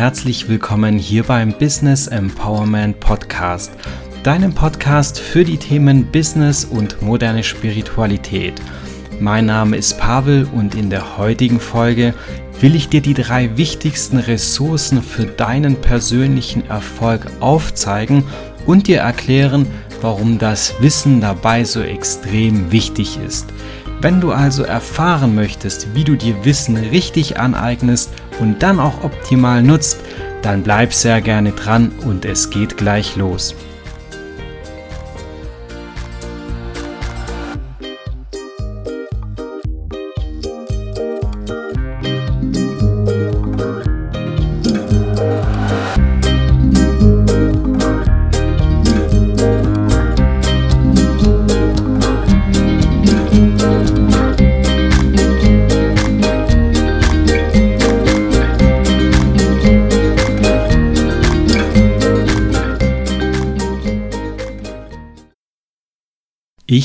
herzlich willkommen hier beim Business Empowerment Podcast, deinem Podcast für die Themen Business und moderne Spiritualität. Mein Name ist Pavel und in der heutigen Folge will ich dir die drei wichtigsten Ressourcen für deinen persönlichen Erfolg aufzeigen und dir erklären, warum das Wissen dabei so extrem wichtig ist. Wenn du also erfahren möchtest, wie du dir Wissen richtig aneignest und dann auch optimal nutzt, dann bleib sehr gerne dran und es geht gleich los.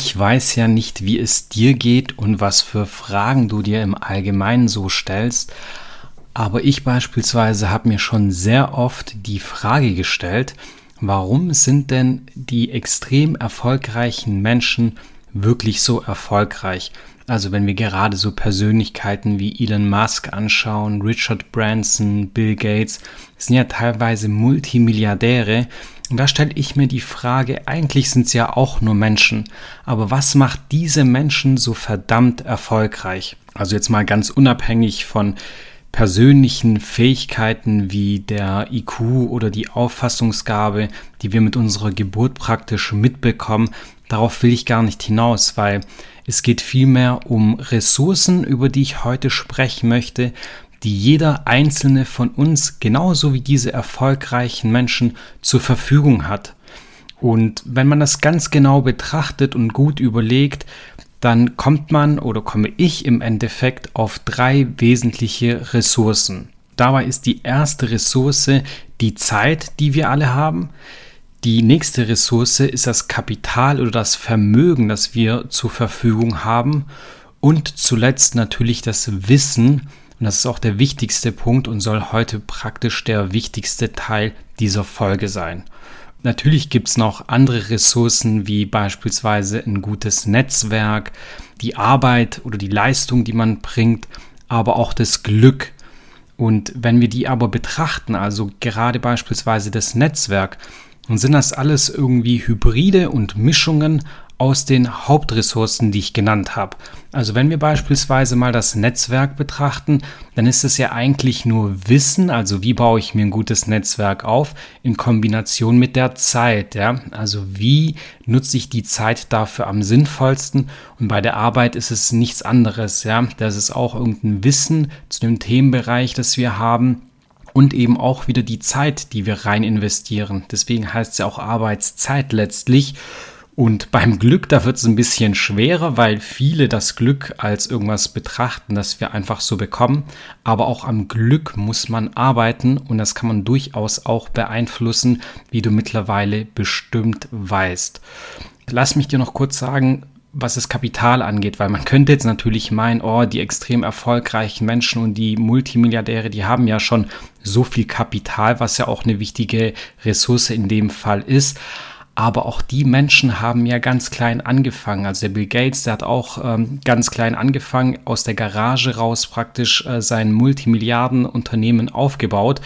Ich weiß ja nicht, wie es dir geht und was für Fragen du dir im Allgemeinen so stellst, aber ich beispielsweise habe mir schon sehr oft die Frage gestellt, warum sind denn die extrem erfolgreichen Menschen wirklich so erfolgreich? Also wenn wir gerade so Persönlichkeiten wie Elon Musk anschauen, Richard Branson, Bill Gates, sind ja teilweise Multimilliardäre, und da stelle ich mir die Frage, eigentlich sind es ja auch nur Menschen, aber was macht diese Menschen so verdammt erfolgreich? Also jetzt mal ganz unabhängig von persönlichen Fähigkeiten wie der IQ oder die Auffassungsgabe, die wir mit unserer Geburt praktisch mitbekommen, darauf will ich gar nicht hinaus, weil es geht vielmehr um Ressourcen, über die ich heute sprechen möchte, die jeder einzelne von uns, genauso wie diese erfolgreichen Menschen, zur Verfügung hat. Und wenn man das ganz genau betrachtet und gut überlegt, dann kommt man oder komme ich im Endeffekt auf drei wesentliche Ressourcen. Dabei ist die erste Ressource die Zeit, die wir alle haben. Die nächste Ressource ist das Kapital oder das Vermögen, das wir zur Verfügung haben. Und zuletzt natürlich das Wissen, und das ist auch der wichtigste Punkt und soll heute praktisch der wichtigste Teil dieser Folge sein. Natürlich gibt es noch andere Ressourcen wie beispielsweise ein gutes Netzwerk, die Arbeit oder die Leistung, die man bringt, aber auch das Glück. Und wenn wir die aber betrachten, also gerade beispielsweise das Netzwerk, dann sind das alles irgendwie Hybride und Mischungen aus den Hauptressourcen, die ich genannt habe. Also wenn wir beispielsweise mal das Netzwerk betrachten, dann ist es ja eigentlich nur Wissen, also wie baue ich mir ein gutes Netzwerk auf, in Kombination mit der Zeit. Ja? Also wie nutze ich die Zeit dafür am sinnvollsten? Und bei der Arbeit ist es nichts anderes. Ja? Das ist auch irgendein Wissen zu dem Themenbereich, das wir haben und eben auch wieder die Zeit, die wir rein investieren. Deswegen heißt es ja auch Arbeitszeit letztlich. Und beim Glück, da wird es ein bisschen schwerer, weil viele das Glück als irgendwas betrachten, das wir einfach so bekommen. Aber auch am Glück muss man arbeiten und das kann man durchaus auch beeinflussen, wie du mittlerweile bestimmt weißt. Lass mich dir noch kurz sagen, was das Kapital angeht, weil man könnte jetzt natürlich meinen, oh, die extrem erfolgreichen Menschen und die Multimilliardäre, die haben ja schon so viel Kapital, was ja auch eine wichtige Ressource in dem Fall ist. Aber auch die Menschen haben ja ganz klein angefangen. Also der Bill Gates, der hat auch ähm, ganz klein angefangen, aus der Garage raus praktisch äh, sein Multimilliardenunternehmen aufgebaut.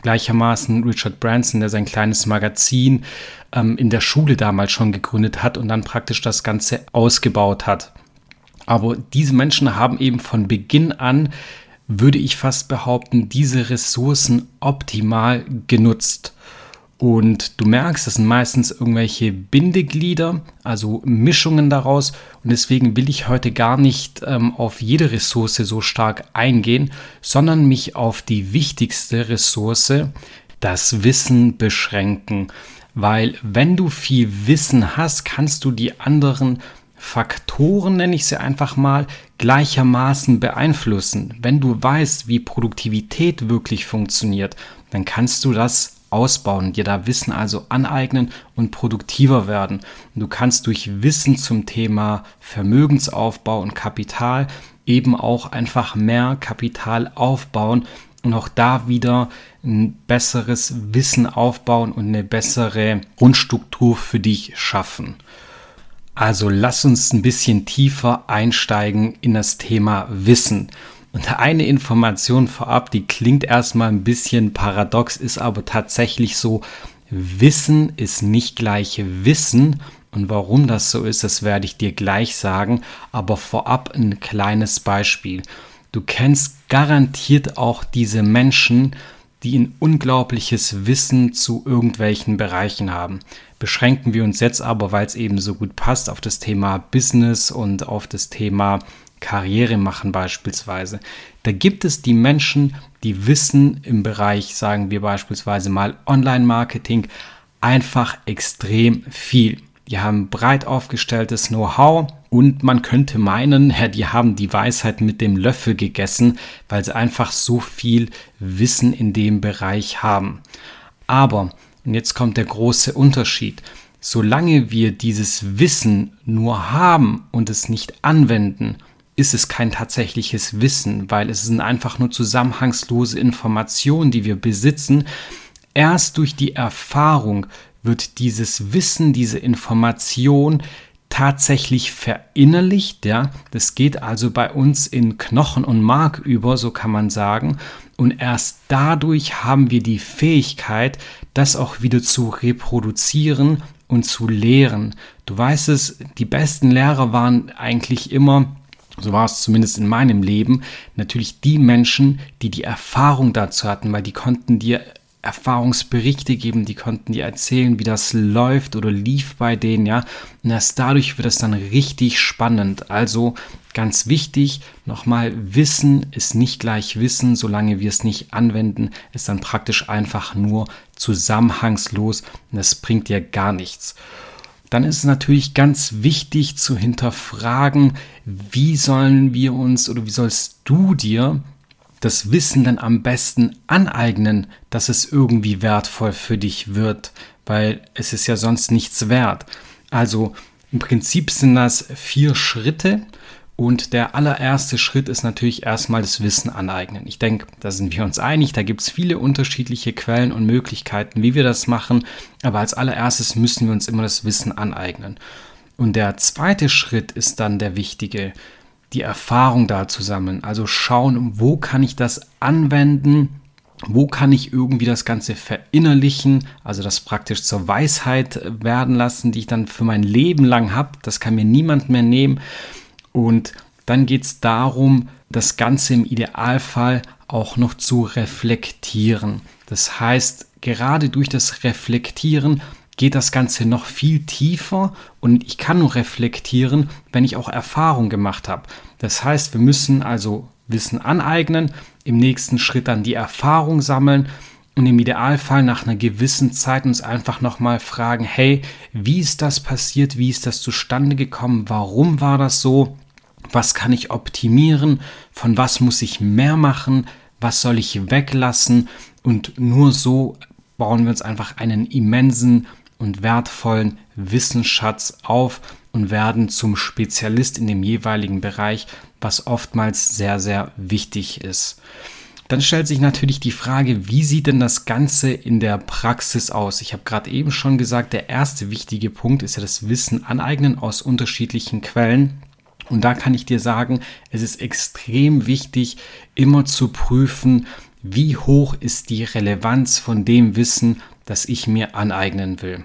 Gleichermaßen Richard Branson, der sein kleines Magazin ähm, in der Schule damals schon gegründet hat und dann praktisch das Ganze ausgebaut hat. Aber diese Menschen haben eben von Beginn an, würde ich fast behaupten, diese Ressourcen optimal genutzt. Und du merkst, das sind meistens irgendwelche Bindeglieder, also Mischungen daraus. Und deswegen will ich heute gar nicht ähm, auf jede Ressource so stark eingehen, sondern mich auf die wichtigste Ressource, das Wissen, beschränken. Weil wenn du viel Wissen hast, kannst du die anderen Faktoren, nenne ich sie einfach mal, gleichermaßen beeinflussen. Wenn du weißt, wie Produktivität wirklich funktioniert, dann kannst du das ausbauen, dir da Wissen also aneignen und produktiver werden. Und du kannst durch Wissen zum Thema Vermögensaufbau und Kapital eben auch einfach mehr Kapital aufbauen, und auch da wieder ein besseres Wissen aufbauen und eine bessere Grundstruktur für dich schaffen. Also lass uns ein bisschen tiefer einsteigen in das Thema Wissen. Und eine Information vorab, die klingt erstmal ein bisschen paradox, ist aber tatsächlich so, Wissen ist nicht gleich Wissen. Und warum das so ist, das werde ich dir gleich sagen. Aber vorab ein kleines Beispiel. Du kennst garantiert auch diese Menschen, die ein unglaubliches Wissen zu irgendwelchen Bereichen haben. Beschränken wir uns jetzt aber, weil es eben so gut passt, auf das Thema Business und auf das Thema Karriere machen beispielsweise. Da gibt es die Menschen, die wissen im Bereich, sagen wir beispielsweise mal Online-Marketing, einfach extrem viel. Die haben breit aufgestelltes Know-how und man könnte meinen, ja, die haben die Weisheit mit dem Löffel gegessen, weil sie einfach so viel Wissen in dem Bereich haben. Aber, und jetzt kommt der große Unterschied, solange wir dieses Wissen nur haben und es nicht anwenden, ist es kein tatsächliches Wissen, weil es sind einfach nur zusammenhangslose Informationen, die wir besitzen. Erst durch die Erfahrung wird dieses Wissen, diese Information tatsächlich verinnerlicht, ja. Das geht also bei uns in Knochen und Mark über, so kann man sagen. Und erst dadurch haben wir die Fähigkeit, das auch wieder zu reproduzieren und zu lehren. Du weißt es, die besten Lehrer waren eigentlich immer so war es zumindest in meinem Leben, natürlich die Menschen, die die Erfahrung dazu hatten, weil die konnten dir Erfahrungsberichte geben, die konnten dir erzählen, wie das läuft oder lief bei denen, ja. Und erst dadurch wird es dann richtig spannend. Also ganz wichtig, nochmal, Wissen ist nicht gleich Wissen, solange wir es nicht anwenden, ist dann praktisch einfach nur zusammenhangslos und es bringt dir gar nichts dann ist es natürlich ganz wichtig zu hinterfragen, wie sollen wir uns oder wie sollst du dir das Wissen dann am besten aneignen, dass es irgendwie wertvoll für dich wird, weil es ist ja sonst nichts wert. Also im Prinzip sind das vier Schritte und der allererste Schritt ist natürlich erstmal das Wissen aneignen. Ich denke, da sind wir uns einig, da gibt es viele unterschiedliche Quellen und Möglichkeiten, wie wir das machen, aber als allererstes müssen wir uns immer das Wissen aneignen. Und der zweite Schritt ist dann der wichtige, die Erfahrung da zu sammeln. Also schauen, wo kann ich das anwenden, wo kann ich irgendwie das Ganze verinnerlichen, also das praktisch zur Weisheit werden lassen, die ich dann für mein Leben lang habe. Das kann mir niemand mehr nehmen. Und dann geht es darum, das Ganze im Idealfall auch noch zu reflektieren. Das heißt, gerade durch das Reflektieren geht das Ganze noch viel tiefer und ich kann nur reflektieren, wenn ich auch Erfahrung gemacht habe. Das heißt, wir müssen also Wissen aneignen, im nächsten Schritt dann die Erfahrung sammeln und im Idealfall nach einer gewissen Zeit uns einfach nochmal fragen, hey, wie ist das passiert, wie ist das zustande gekommen, warum war das so was kann ich optimieren, von was muss ich mehr machen, was soll ich weglassen und nur so bauen wir uns einfach einen immensen und wertvollen Wissensschatz auf und werden zum Spezialist in dem jeweiligen Bereich, was oftmals sehr, sehr wichtig ist. Dann stellt sich natürlich die Frage, wie sieht denn das Ganze in der Praxis aus? Ich habe gerade eben schon gesagt, der erste wichtige Punkt ist ja das Wissen aneignen aus unterschiedlichen Quellen. Und da kann ich dir sagen, es ist extrem wichtig, immer zu prüfen, wie hoch ist die Relevanz von dem Wissen, das ich mir aneignen will.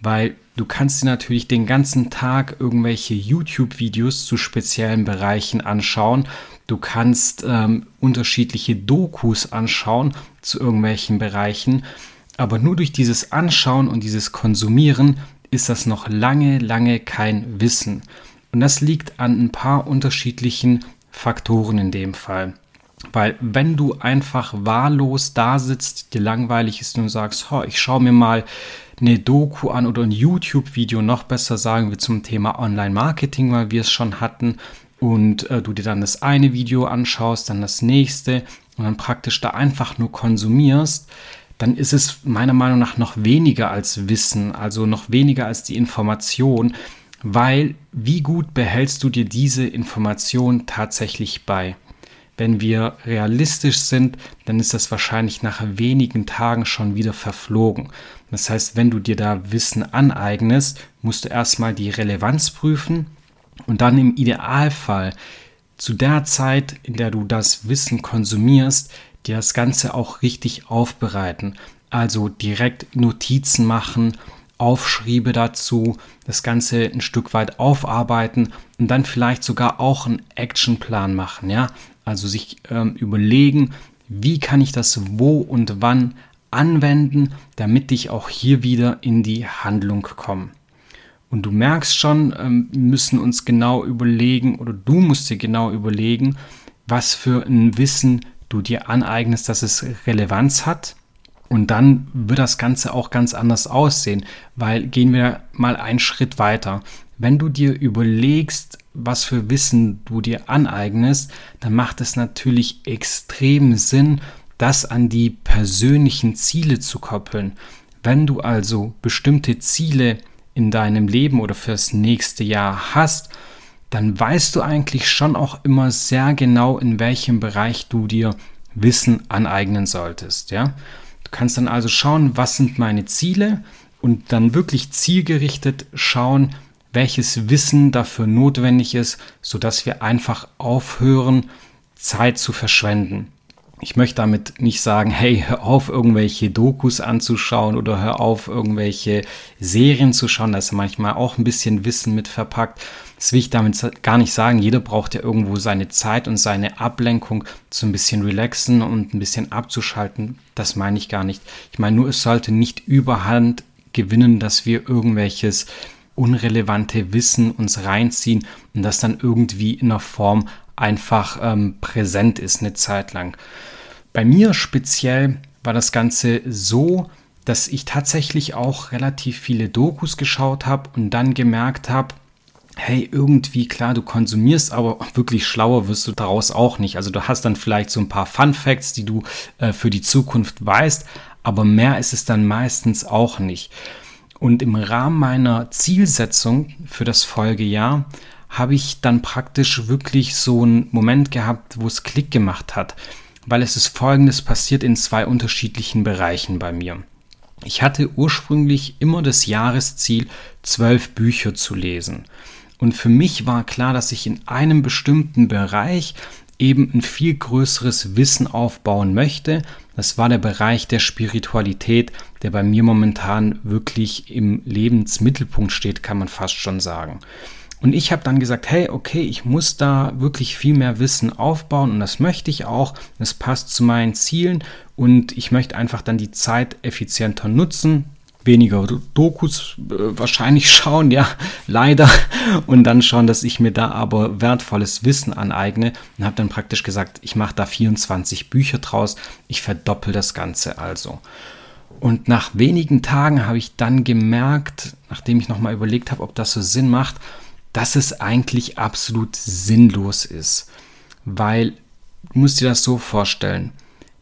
Weil du kannst dir natürlich den ganzen Tag irgendwelche YouTube-Videos zu speziellen Bereichen anschauen. Du kannst ähm, unterschiedliche Dokus anschauen zu irgendwelchen Bereichen. Aber nur durch dieses Anschauen und dieses Konsumieren ist das noch lange, lange kein Wissen. Und das liegt an ein paar unterschiedlichen Faktoren in dem Fall. Weil wenn du einfach wahllos da sitzt, dir langweilig ist und sagst, oh, ich schaue mir mal eine Doku an oder ein YouTube-Video, noch besser sagen wir zum Thema Online-Marketing, weil wir es schon hatten, und äh, du dir dann das eine Video anschaust, dann das nächste und dann praktisch da einfach nur konsumierst, dann ist es meiner Meinung nach noch weniger als Wissen, also noch weniger als die Information, weil wie gut behältst du dir diese Information tatsächlich bei? wenn wir realistisch sind, dann ist das wahrscheinlich nach wenigen Tagen schon wieder verflogen. Das heißt, wenn du dir da Wissen aneignest, musst du erstmal die Relevanz prüfen und dann im Idealfall zu der Zeit, in der du das Wissen konsumierst, dir das Ganze auch richtig aufbereiten. Also direkt Notizen machen, Aufschriebe dazu, das Ganze ein Stück weit aufarbeiten und dann vielleicht sogar auch einen Actionplan machen, ja. Also sich ähm, überlegen, wie kann ich das wo und wann anwenden, damit ich auch hier wieder in die Handlung komme. Und du merkst schon, ähm, müssen uns genau überlegen oder du musst dir genau überlegen, was für ein Wissen du dir aneignest, dass es Relevanz hat. Und dann wird das Ganze auch ganz anders aussehen, weil gehen wir mal einen Schritt weiter. Wenn du dir überlegst, was für Wissen du dir aneignest, dann macht es natürlich extrem Sinn, das an die persönlichen Ziele zu koppeln. Wenn du also bestimmte Ziele in deinem Leben oder fürs nächste Jahr hast, dann weißt du eigentlich schon auch immer sehr genau, in welchem Bereich du dir Wissen aneignen solltest, ja? Du kannst dann also schauen, was sind meine Ziele und dann wirklich zielgerichtet schauen, welches Wissen dafür notwendig ist, sodass wir einfach aufhören, Zeit zu verschwenden. Ich möchte damit nicht sagen, hey, hör auf, irgendwelche Dokus anzuschauen oder hör auf, irgendwelche Serien zu schauen. Da ist manchmal auch ein bisschen Wissen mit verpackt. Das will ich damit gar nicht sagen. Jeder braucht ja irgendwo seine Zeit und seine Ablenkung zu ein bisschen relaxen und ein bisschen abzuschalten. Das meine ich gar nicht. Ich meine nur, es sollte nicht überhand gewinnen, dass wir irgendwelches unrelevante Wissen uns reinziehen und das dann irgendwie in einer Form einfach ähm, präsent ist eine Zeit lang. Bei mir speziell war das Ganze so, dass ich tatsächlich auch relativ viele Dokus geschaut habe und dann gemerkt habe, hey, irgendwie klar, du konsumierst, aber wirklich schlauer wirst du daraus auch nicht. Also du hast dann vielleicht so ein paar Fun Facts, die du äh, für die Zukunft weißt, aber mehr ist es dann meistens auch nicht. Und im Rahmen meiner Zielsetzung für das Folgejahr habe ich dann praktisch wirklich so einen Moment gehabt, wo es Klick gemacht hat, weil es ist folgendes passiert in zwei unterschiedlichen Bereichen bei mir. Ich hatte ursprünglich immer das Jahresziel, zwölf Bücher zu lesen. Und für mich war klar, dass ich in einem bestimmten Bereich eben ein viel größeres Wissen aufbauen möchte. Das war der Bereich der Spiritualität, der bei mir momentan wirklich im Lebensmittelpunkt steht, kann man fast schon sagen. Und ich habe dann gesagt, hey, okay, ich muss da wirklich viel mehr Wissen aufbauen und das möchte ich auch. Das passt zu meinen Zielen und ich möchte einfach dann die Zeit effizienter nutzen, weniger Dokus äh, wahrscheinlich schauen, ja, leider. Und dann schauen, dass ich mir da aber wertvolles Wissen aneigne und habe dann praktisch gesagt, ich mache da 24 Bücher draus, ich verdoppel das Ganze also. Und nach wenigen Tagen habe ich dann gemerkt, nachdem ich nochmal überlegt habe, ob das so Sinn macht, dass es eigentlich absolut sinnlos ist. Weil, du musst dir das so vorstellen,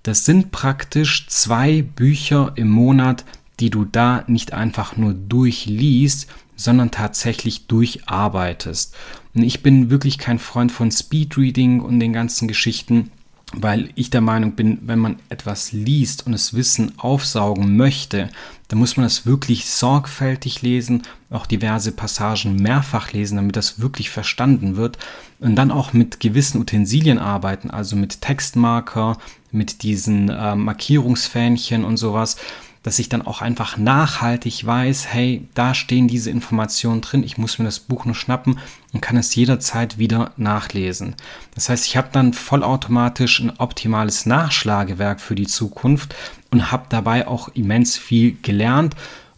das sind praktisch zwei Bücher im Monat, die du da nicht einfach nur durchliest, sondern tatsächlich durcharbeitest. Und ich bin wirklich kein Freund von Speedreading und den ganzen Geschichten weil ich der Meinung bin, wenn man etwas liest und das Wissen aufsaugen möchte, dann muss man das wirklich sorgfältig lesen, auch diverse Passagen mehrfach lesen, damit das wirklich verstanden wird und dann auch mit gewissen Utensilien arbeiten, also mit Textmarker, mit diesen äh, Markierungsfähnchen und sowas, dass ich dann auch einfach nachhaltig weiß, hey, da stehen diese Informationen drin, ich muss mir das Buch nur schnappen und kann es jederzeit wieder nachlesen. Das heißt, ich habe dann vollautomatisch ein optimales Nachschlagewerk für die Zukunft und habe dabei auch immens viel gelernt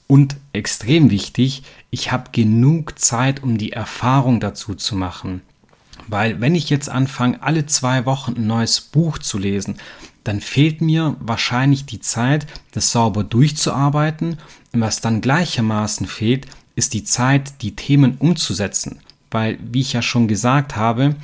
und extrem wichtig, ich habe genug Zeit, um die Erfahrung dazu zu machen. Weil wenn ich jetzt anfange, alle zwei Wochen ein neues Buch zu lesen, dann fehlt mir wahrscheinlich die Zeit, das sauber durchzuarbeiten. Und was dann gleichermaßen fehlt, ist die Zeit, die Themen umzusetzen. Weil, wie ich ja schon gesagt habe,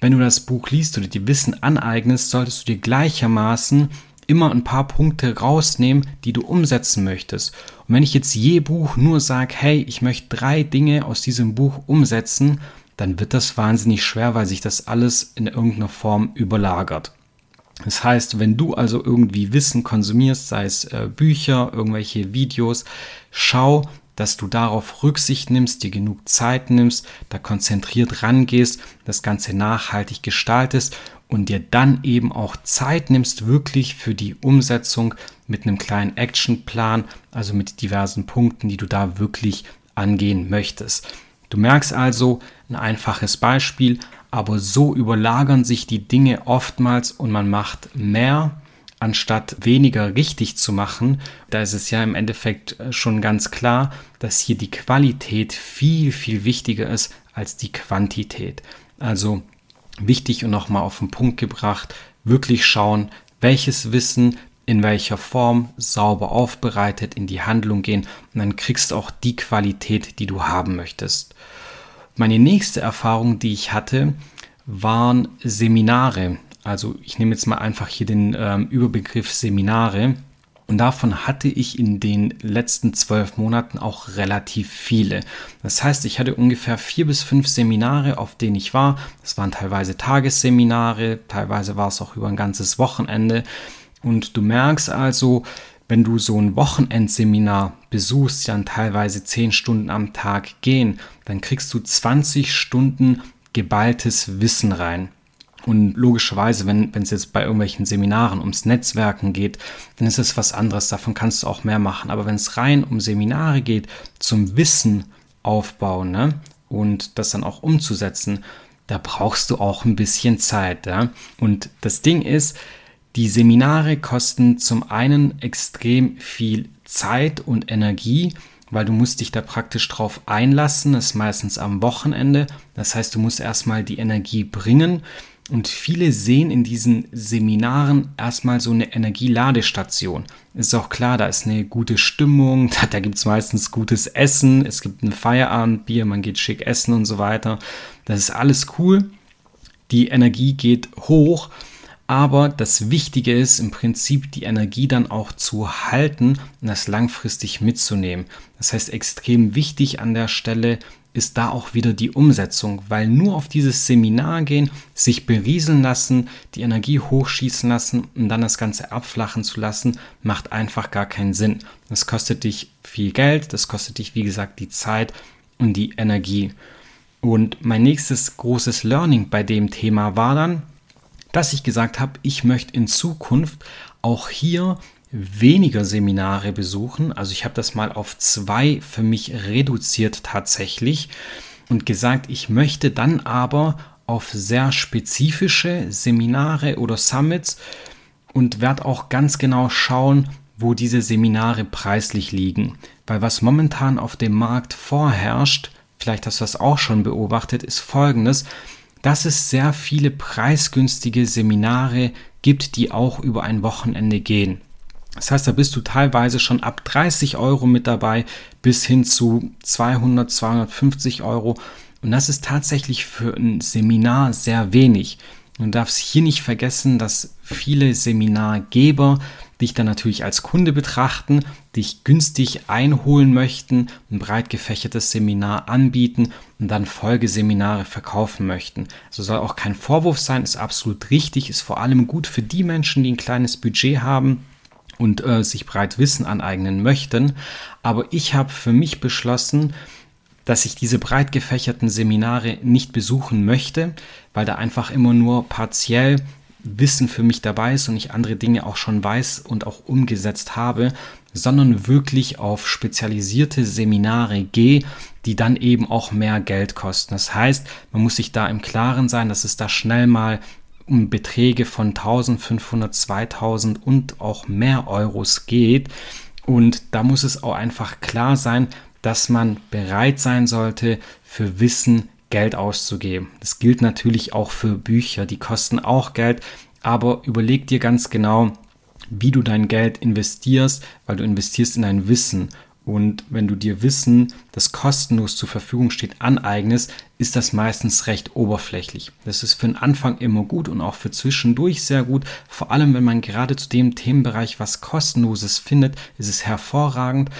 wenn du das Buch liest oder dir Wissen aneignest, solltest du dir gleichermaßen immer ein paar Punkte rausnehmen, die du umsetzen möchtest. Und wenn ich jetzt je Buch nur sage, hey, ich möchte drei Dinge aus diesem Buch umsetzen, dann wird das wahnsinnig schwer, weil sich das alles in irgendeiner Form überlagert. Das heißt, wenn du also irgendwie Wissen konsumierst, sei es äh, Bücher, irgendwelche Videos, schau, dass du darauf Rücksicht nimmst, dir genug Zeit nimmst, da konzentriert rangehst, das Ganze nachhaltig gestaltest und dir dann eben auch Zeit nimmst, wirklich für die Umsetzung mit einem kleinen Actionplan, also mit diversen Punkten, die du da wirklich angehen möchtest. Du merkst also ein einfaches Beispiel, aber so überlagern sich die Dinge oftmals und man macht mehr, anstatt weniger richtig zu machen. Da ist es ja im Endeffekt äh, schon ganz klar, dass hier die Qualität viel, viel wichtiger ist als die Quantität. Also wichtig und nochmal auf den Punkt gebracht, wirklich schauen, welches Wissen in welcher Form sauber aufbereitet in die Handlung gehen und dann kriegst du auch die Qualität, die du haben möchtest. Meine nächste Erfahrung, die ich hatte, waren Seminare. Also ich nehme jetzt mal einfach hier den ähm, Überbegriff Seminare. Und davon hatte ich in den letzten zwölf Monaten auch relativ viele. Das heißt, ich hatte ungefähr vier bis fünf Seminare, auf denen ich war. Das waren teilweise Tagesseminare, teilweise war es auch über ein ganzes Wochenende. Und du merkst also, wenn du so ein Wochenendseminar besuchst, dann teilweise zehn Stunden am Tag gehen, dann kriegst du 20 Stunden geballtes Wissen rein. Und logischerweise, wenn es jetzt bei irgendwelchen Seminaren ums Netzwerken geht, dann ist es was anderes, davon kannst du auch mehr machen. Aber wenn es rein um Seminare geht, zum Wissen aufbauen ne? und das dann auch umzusetzen, da brauchst du auch ein bisschen Zeit. Ja? Und das Ding ist, die Seminare kosten zum einen extrem viel Zeit und Energie, weil du musst dich da praktisch drauf einlassen, das ist meistens am Wochenende. Das heißt, du musst erstmal die Energie bringen. Und viele sehen in diesen Seminaren erstmal so eine Energieladestation. Ist auch klar, da ist eine gute Stimmung, da, da gibt es meistens gutes Essen, es gibt ein Feierabendbier, man geht schick essen und so weiter. Das ist alles cool. Die Energie geht hoch aber das Wichtige ist im Prinzip die Energie dann auch zu halten und das langfristig mitzunehmen. Das heißt, extrem wichtig an der Stelle ist da auch wieder die Umsetzung, weil nur auf dieses Seminar gehen, sich berieseln lassen, die Energie hochschießen lassen und dann das Ganze abflachen zu lassen, macht einfach gar keinen Sinn. Das kostet dich viel Geld, das kostet dich, wie gesagt, die Zeit und die Energie. Und mein nächstes großes Learning bei dem Thema war dann, dass ich gesagt habe, ich möchte in Zukunft auch hier weniger Seminare besuchen. Also ich habe das mal auf zwei für mich reduziert tatsächlich und gesagt, ich möchte dann aber auf sehr spezifische Seminare oder Summits und werde auch ganz genau schauen, wo diese Seminare preislich liegen. Weil was momentan auf dem Markt vorherrscht, vielleicht hast du das auch schon beobachtet, ist folgendes dass es sehr viele preisgünstige Seminare gibt, die auch über ein Wochenende gehen. Das heißt, da bist du teilweise schon ab 30 Euro mit dabei bis hin zu 200, 250 Euro. Und das ist tatsächlich für ein Seminar sehr wenig. Du darfst hier nicht vergessen, dass viele Seminargeber dich dann natürlich als Kunde betrachten, dich günstig einholen möchten, ein breit gefächertes Seminar anbieten und dann Folgeseminare verkaufen möchten. Also soll auch kein Vorwurf sein, ist absolut richtig, ist vor allem gut für die Menschen, die ein kleines Budget haben und äh, sich breit Wissen aneignen möchten. Aber ich habe für mich beschlossen, dass ich diese breit gefächerten Seminare nicht besuchen möchte, weil da einfach immer nur partiell Wissen für mich dabei ist und ich andere Dinge auch schon weiß und auch umgesetzt habe, sondern wirklich auf spezialisierte Seminare gehe, die dann eben auch mehr Geld kosten. Das heißt, man muss sich da im Klaren sein, dass es da schnell mal um Beträge von 1500, 2000 und auch mehr Euros geht. Und da muss es auch einfach klar sein, dass man bereit sein sollte, für Wissen Geld auszugeben. Das gilt natürlich auch für Bücher, die kosten auch Geld, aber überleg dir ganz genau, wie du dein Geld investierst, weil du investierst in dein Wissen. Und wenn du dir Wissen, das kostenlos zur Verfügung steht, aneignest, ist das meistens recht oberflächlich. Das ist für den Anfang immer gut und auch für zwischendurch sehr gut. Vor allem, wenn man gerade zu dem Themenbereich was kostenloses findet, ist es hervorragend.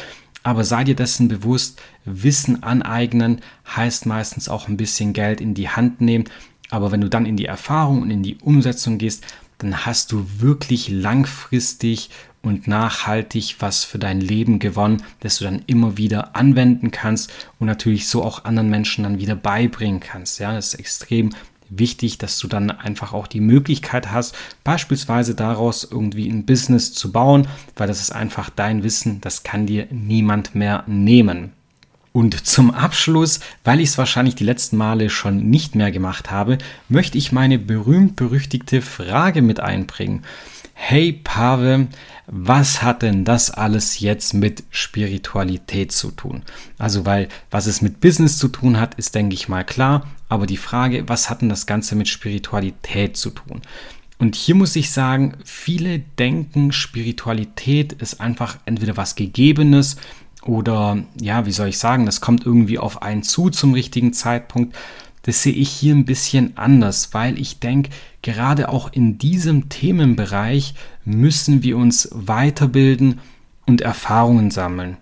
Aber sei dir dessen bewusst, Wissen aneignen heißt meistens auch ein bisschen Geld in die Hand nehmen. Aber wenn du dann in die Erfahrung und in die Umsetzung gehst, dann hast du wirklich langfristig und nachhaltig was für dein Leben gewonnen, das du dann immer wieder anwenden kannst und natürlich so auch anderen Menschen dann wieder beibringen kannst. Ja, das ist extrem wichtig, dass du dann einfach auch die Möglichkeit hast, beispielsweise daraus irgendwie ein Business zu bauen, weil das ist einfach dein Wissen, das kann dir niemand mehr nehmen. Und zum Abschluss, weil ich es wahrscheinlich die letzten Male schon nicht mehr gemacht habe, möchte ich meine berühmt-berüchtigte Frage mit einbringen. Hey Pave, was hat denn das alles jetzt mit Spiritualität zu tun? Also, weil was es mit Business zu tun hat, ist, denke ich mal, klar. Aber die Frage, was hat denn das Ganze mit Spiritualität zu tun? Und hier muss ich sagen, viele denken, Spiritualität ist einfach entweder was Gegebenes oder ja, wie soll ich sagen, das kommt irgendwie auf einen zu zum richtigen Zeitpunkt. Das sehe ich hier ein bisschen anders, weil ich denke, gerade auch in diesem Themenbereich müssen wir uns weiterbilden und Erfahrungen sammeln.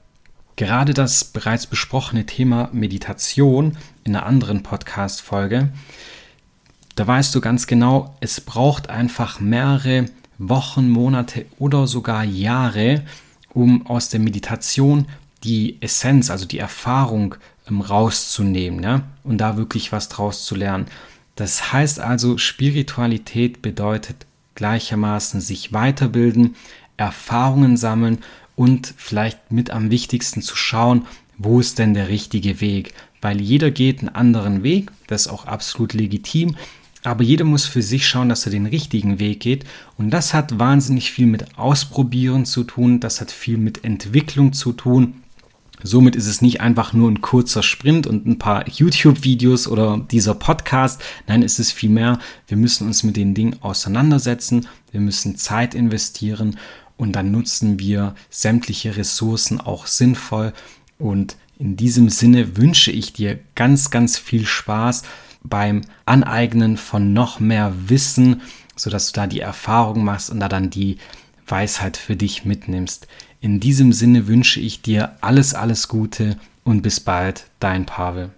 Gerade das bereits besprochene Thema Meditation in einer anderen Podcast-Folge, da weißt du ganz genau, es braucht einfach mehrere Wochen, Monate oder sogar Jahre, um aus der Meditation die Essenz, also die Erfahrung ähm, rauszunehmen ja? und da wirklich was draus zu lernen. Das heißt also, Spiritualität bedeutet gleichermaßen sich weiterbilden, Erfahrungen sammeln und vielleicht mit am wichtigsten zu schauen, wo ist denn der richtige Weg? Weil jeder geht einen anderen Weg, das ist auch absolut legitim, aber jeder muss für sich schauen, dass er den richtigen Weg geht. Und das hat wahnsinnig viel mit Ausprobieren zu tun, das hat viel mit Entwicklung zu tun. Somit ist es nicht einfach nur ein kurzer Sprint und ein paar YouTube-Videos oder dieser Podcast. Nein, es ist vielmehr, wir müssen uns mit den Dingen auseinandersetzen, wir müssen Zeit investieren und dann nutzen wir sämtliche Ressourcen auch sinnvoll. Und in diesem Sinne wünsche ich dir ganz, ganz viel Spaß beim Aneignen von noch mehr Wissen, sodass du da die Erfahrung machst und da dann die Weisheit für dich mitnimmst. In diesem Sinne wünsche ich dir alles, alles Gute und bis bald, dein Pavel.